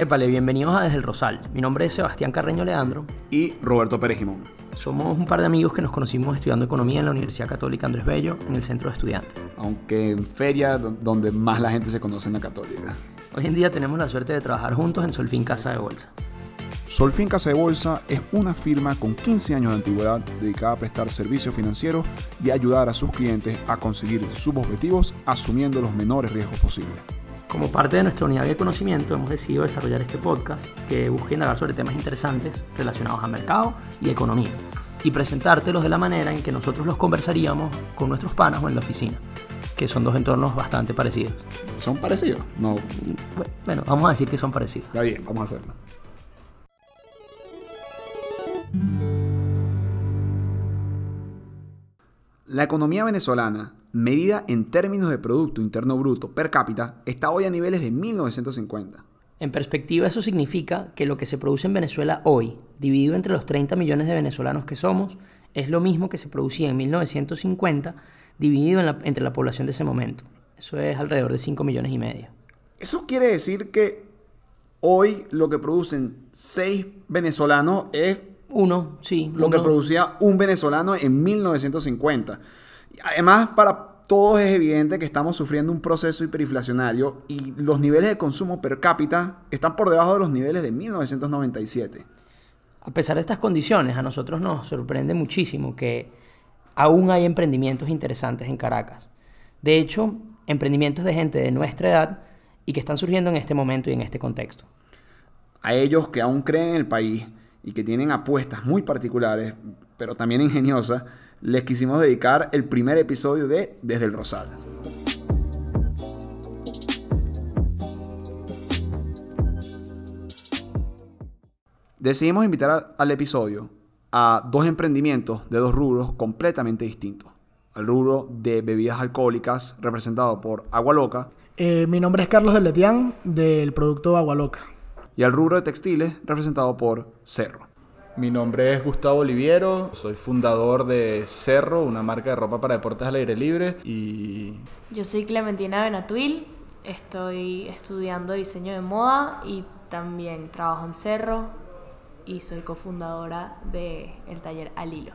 Épale, bienvenidos a Desde el Rosal. Mi nombre es Sebastián Carreño Leandro. Y Roberto Pérez Jimón. Somos un par de amigos que nos conocimos estudiando economía en la Universidad Católica Andrés Bello, en el centro de estudiantes. Aunque en feria donde más la gente se conoce en la Católica. Hoy en día tenemos la suerte de trabajar juntos en Solfín Casa de Bolsa. Solfín Casa de Bolsa es una firma con 15 años de antigüedad dedicada a prestar servicios financieros y ayudar a sus clientes a conseguir sus objetivos asumiendo los menores riesgos posibles. Como parte de nuestra unidad de conocimiento hemos decidido desarrollar este podcast que busca indagar sobre temas interesantes relacionados a mercado y economía y presentártelos de la manera en que nosotros los conversaríamos con nuestros panas o en la oficina, que son dos entornos bastante parecidos. ¿Son parecidos? No. Bueno, vamos a decir que son parecidos. Está bien, vamos a hacerlo. La economía venezolana, medida en términos de Producto Interno Bruto per cápita, está hoy a niveles de 1950. En perspectiva, eso significa que lo que se produce en Venezuela hoy, dividido entre los 30 millones de venezolanos que somos, es lo mismo que se producía en 1950, dividido entre la población de ese momento. Eso es alrededor de 5 millones y medio. Eso quiere decir que hoy lo que producen 6 venezolanos es uno, sí. Lo que producía un venezolano en 1950. Además, para todos es evidente que estamos sufriendo un proceso hiperinflacionario y los niveles de consumo per cápita están por debajo de los niveles de 1997. A pesar de estas condiciones, a nosotros nos sorprende muchísimo que aún hay emprendimientos interesantes en Caracas. De hecho, emprendimientos de gente de nuestra edad y que están surgiendo en este momento y en este contexto. A ellos que aún creen en el país, y que tienen apuestas muy particulares, pero también ingeniosas, les quisimos dedicar el primer episodio de Desde el Rosal. Decidimos invitar al episodio a dos emprendimientos de dos rubros completamente distintos. El rubro de bebidas alcohólicas representado por Agua Loca. Eh, mi nombre es Carlos de Letián del producto Agua Loca y al rubro de textiles representado por Cerro. Mi nombre es Gustavo Oliviero, soy fundador de Cerro, una marca de ropa para deportes al aire libre y... Yo soy Clementina Benatuil, estoy estudiando diseño de moda y también trabajo en Cerro y soy cofundadora del el taller Al Hilo.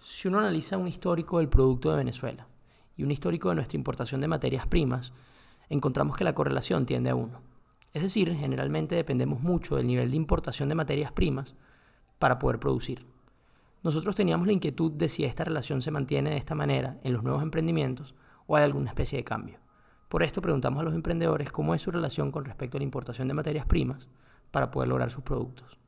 Si uno analiza un histórico del producto de Venezuela, y un histórico de nuestra importación de materias primas, encontramos que la correlación tiende a 1. Es decir, generalmente dependemos mucho del nivel de importación de materias primas para poder producir. Nosotros teníamos la inquietud de si esta relación se mantiene de esta manera en los nuevos emprendimientos o hay alguna especie de cambio. Por esto preguntamos a los emprendedores cómo es su relación con respecto a la importación de materias primas para poder lograr sus productos.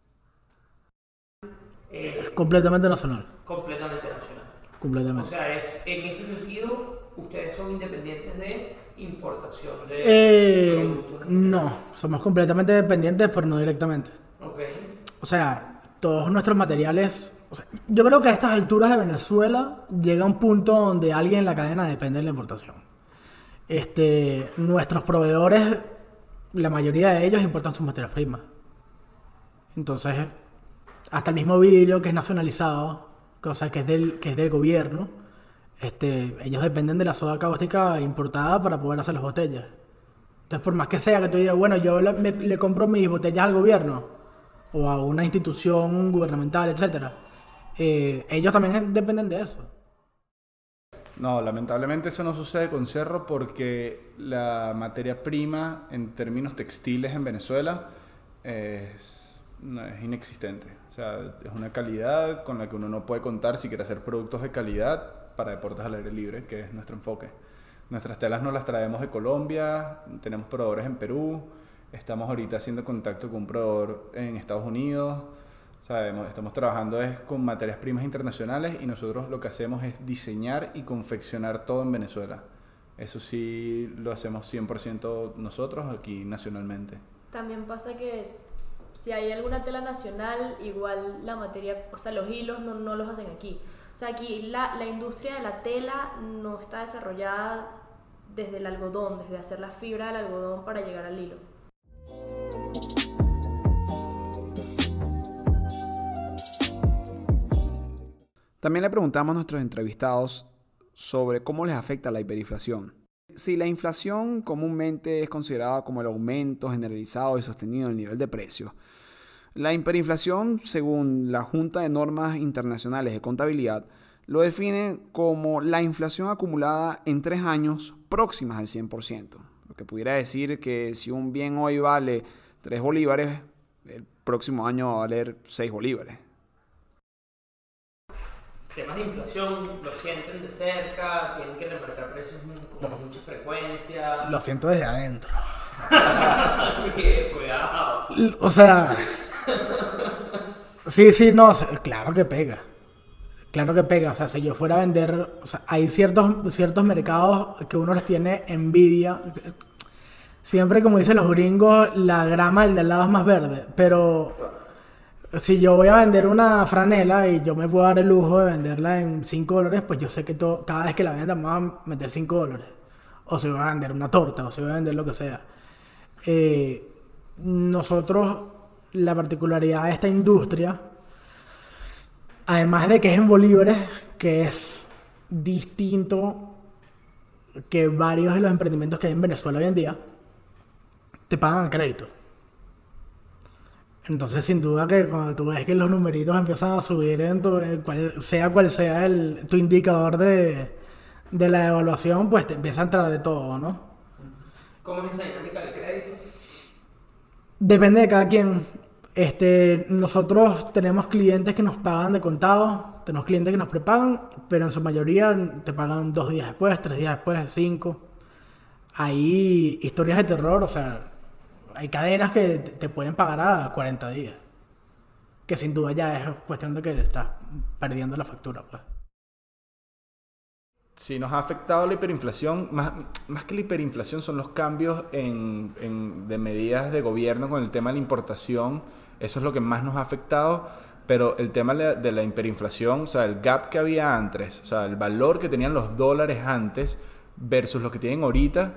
completamente nacional. Completamente nacional. Completamente. O sea, es, en ese sentido, ustedes son independientes de importación de eh, No, somos completamente dependientes, pero no directamente. Okay. O sea, todos nuestros materiales. yo creo que a estas alturas de Venezuela llega un punto donde alguien en la cadena depende de la importación. Este, nuestros proveedores, la mayoría de ellos importan sus materias primas. Entonces, hasta el mismo vidrio que es nacionalizado, cosa que es del, que es del gobierno, este, ellos dependen de la soda cáustica importada para poder hacer las botellas. Entonces, por más que sea que tú digas, bueno, yo le, compro mis botellas al gobierno o a una institución gubernamental, etc., eh, ellos también dependen de eso. No, lamentablemente eso no sucede con Cerro porque la materia prima en términos textiles en Venezuela es, es inexistente. O sea, es una calidad con la que uno no puede contar si quiere hacer productos de calidad para deportes al aire libre, que es nuestro enfoque. Nuestras telas no las traemos de Colombia, tenemos proveedores en Perú, estamos ahorita haciendo contacto con un proveedor en Estados Unidos, sabemos, estamos trabajando es con materias primas internacionales y nosotros lo que hacemos es diseñar y confeccionar todo en Venezuela. Eso sí lo hacemos 100% nosotros aquí nacionalmente. También pasa que es, si hay alguna tela nacional, igual la materia, o sea, los hilos no, no los hacen aquí. O sea, aquí la, la industria de la tela no está desarrollada desde el algodón, desde hacer la fibra del algodón para llegar al hilo. También le preguntamos a nuestros entrevistados sobre cómo les afecta la hiperinflación. Si la inflación comúnmente es considerada como el aumento generalizado y sostenido del nivel de precios, la hiperinflación, según la Junta de Normas Internacionales de Contabilidad, lo define como la inflación acumulada en tres años próximas al 100%. Lo que pudiera decir que si un bien hoy vale 3 bolívares, el próximo año va a valer 6 bolívares temas de inflación lo sienten de cerca, tienen que remarcar precios con mucha frecuencia. Lo siento desde adentro. Cuidado. O sea, sí, sí, no, claro que pega. Claro que pega. O sea, si yo fuera a vender, o sea, hay ciertos, ciertos mercados que uno les tiene envidia. Siempre, como dicen los gringos, la grama del del lado es más verde. Pero si yo voy a vender una franela y yo me puedo dar el lujo de venderla en 5 dólares, pues yo sé que cada vez que la venda me va a meter 5 dólares. O si voy a vender una torta, o si voy a vender lo que sea. Eh, nosotros, la particularidad de esta industria, además de que es en bolívares, que es distinto que varios de los emprendimientos que hay en Venezuela hoy en día, te pagan a crédito. Entonces, sin duda que cuando tú ves que los numeritos empiezan a subir, en sea cual sea el, tu indicador de, la evaluación, pues te empieza a entrar de todo, ¿no? ¿Cómo es esa dinámica del crédito? Depende de cada quien. Este, nosotros tenemos clientes que nos pagan de contado, tenemos clientes que nos prepagan, pero en su mayoría te pagan dos días después, tres días después, cinco. Hay historias de terror, o sea, hay cadenas que te pueden pagar a 40 días. Que sin duda ya es cuestión de que te estás perdiendo la factura, pues. Sí, nos ha afectado la hiperinflación. Más, más que la hiperinflación son los cambios en, de medidas de gobierno con el tema de la importación. Eso es lo que más nos ha afectado. Pero el tema de la hiperinflación, o sea, el gap que había antes, o sea, el valor que tenían los dólares antes versus lo que tienen ahorita,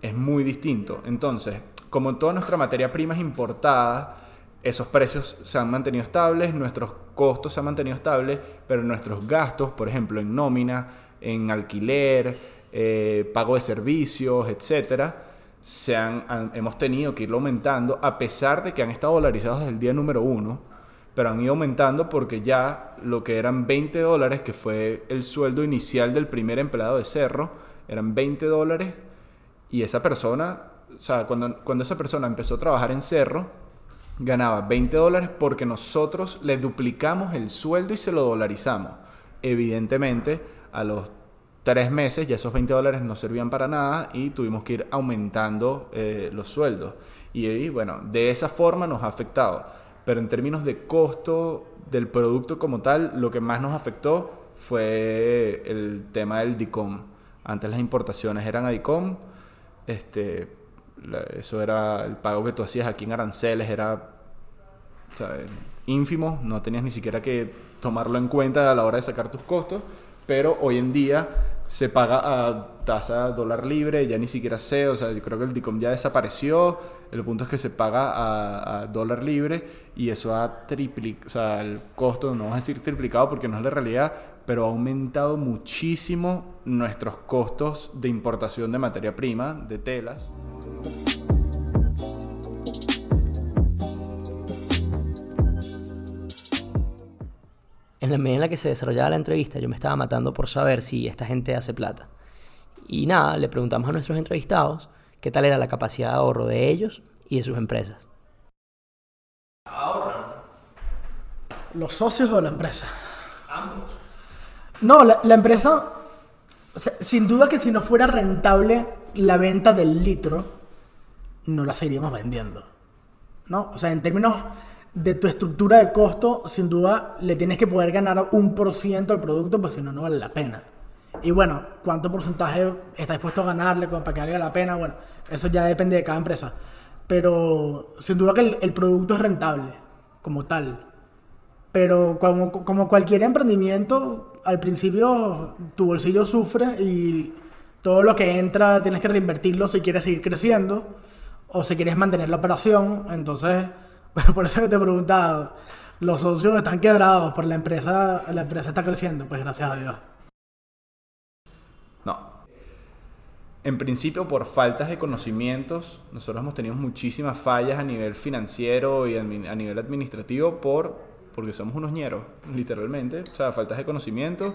es muy distinto. Entonces, como toda nuestra materia prima es importada, esos precios se han mantenido estables, nuestros costos se han mantenido estables, pero nuestros gastos, por ejemplo, en nómina, en alquiler, eh, pago de servicios, etcétera, se han, hemos tenido que irlo aumentando a pesar de que han estado dolarizados desde el día número uno, pero han ido aumentando porque ya lo que eran 20 dólares, que fue el sueldo inicial del primer empleado de Cerro, eran 20 dólares y esa persona o sea, cuando, cuando esa persona empezó a trabajar en Cerro, ganaba 20 dólares porque nosotros le duplicamos el sueldo y se lo dolarizamos. Evidentemente, a los tres meses ya esos 20 dólares no servían para nada y tuvimos que ir aumentando eh, los sueldos. Y, bueno, de esa forma nos ha afectado. Pero en términos de costo del producto como tal, lo que más nos afectó fue el tema del DICOM. Antes las importaciones eran a DICOM, este, eso era el pago que tú hacías aquí en aranceles, era ínfimo, no tenías ni siquiera que tomarlo en cuenta a la hora de sacar tus costos, pero hoy en día se paga a tasa dólar libre, ya ni siquiera sé, o sea, yo creo que el DICOM ya desapareció, el punto es que se paga a, dólar libre y eso ha triplicado, o sea, el costo, no vamos a decir triplicado porque no es la realidad, pero ha aumentado muchísimo nuestros costos de importación de materia prima, de telas. En la medida en la que se desarrollaba la entrevista, yo me estaba matando por saber si esta gente hace plata. Y nada, le preguntamos a nuestros entrevistados qué tal era la capacidad de ahorro de ellos y de sus empresas. ¿Ahorran? ¿Los socios o la empresa? Ambos. No, la, empresa, sin duda que si no fuera rentable la venta del litro, no la seguiríamos vendiendo. ¿No? O sea, en términos de tu estructura de costo, sin duda le tienes que poder ganar un por ciento al producto, pues si no, no vale la pena. Y bueno, ¿cuánto porcentaje está dispuesto a ganarle para que valga la pena? Bueno, eso ya depende de cada empresa. Pero sin duda que el, producto es rentable, como tal. Pero como, como cualquier emprendimiento, al principio tu bolsillo sufre y todo lo que entra tienes que reinvertirlo si quieres seguir creciendo o si quieres mantener la operación. Entonces, por eso que te he preguntado, los socios están quebrados, por la empresa, la empresa está creciendo, pues gracias a Dios. en principio por faltas de conocimientos. Nosotros hemos tenido muchísimas fallas a nivel financiero y a nivel administrativo por, porque somos unos ñeros, literalmente. O sea, faltas de conocimiento.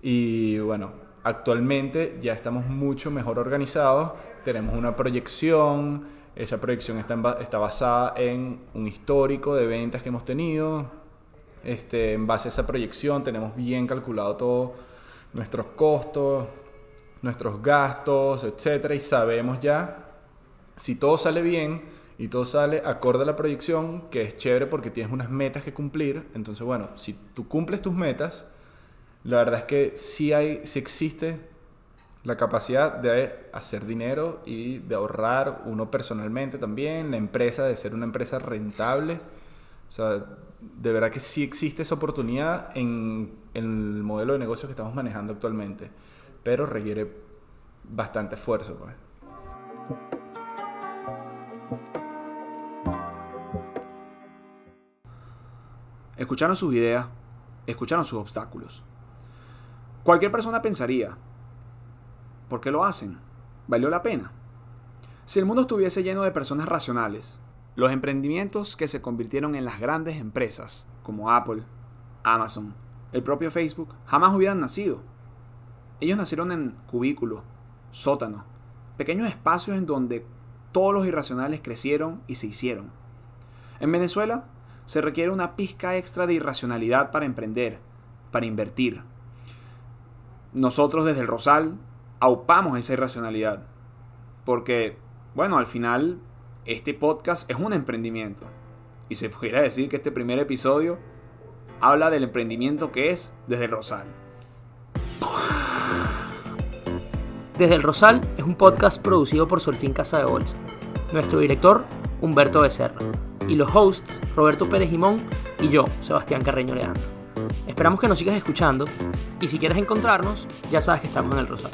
Y bueno, actualmente ya estamos mucho mejor organizados. Tenemos una proyección. Esa proyección está, está basada en un histórico de ventas que hemos tenido. Este, en base a esa proyección tenemos bien calculado todos nuestros costos, nuestros gastos, etcétera, y sabemos ya si todo sale bien y todo sale acorde a la proyección, que es chévere porque tienes unas metas que cumplir. Entonces, bueno, si tú cumples tus metas, la verdad es que sí hay, sí existe la capacidad de hacer dinero y de ahorrar uno personalmente también, la empresa de ser una empresa rentable. O sea, de verdad que sí existe esa oportunidad en, el modelo de negocio que estamos manejando actualmente, pero requiere bastante esfuerzo. Pues. Escucharon sus ideas, escucharon sus obstáculos. Cualquier persona pensaría, ¿por qué lo hacen? ¿Valió la pena? Si el mundo estuviese lleno de personas racionales, los emprendimientos que se convirtieron en las grandes empresas, como Apple, Amazon, el propio Facebook, jamás hubieran nacido. Ellos nacieron en cubículos, sótanos, pequeños espacios en donde todos los irracionales crecieron y se hicieron. En Venezuela se requiere una pizca extra de irracionalidad para emprender, para invertir. Nosotros desde el Rosal aupamos esa irracionalidad, porque, bueno, al final este podcast es un emprendimiento. Y se pudiera decir que este primer episodio habla del emprendimiento que es desde el Rosal. Desde el Rosal es un podcast producido por Solfín Casa de Bolsa. Nuestro director, Humberto Becerra. Y los hosts, Roberto Pérez Jimón y yo, Sebastián Carreño Leandro. Esperamos que nos sigas escuchando y si quieres encontrarnos, ya sabes que estamos en el Rosal.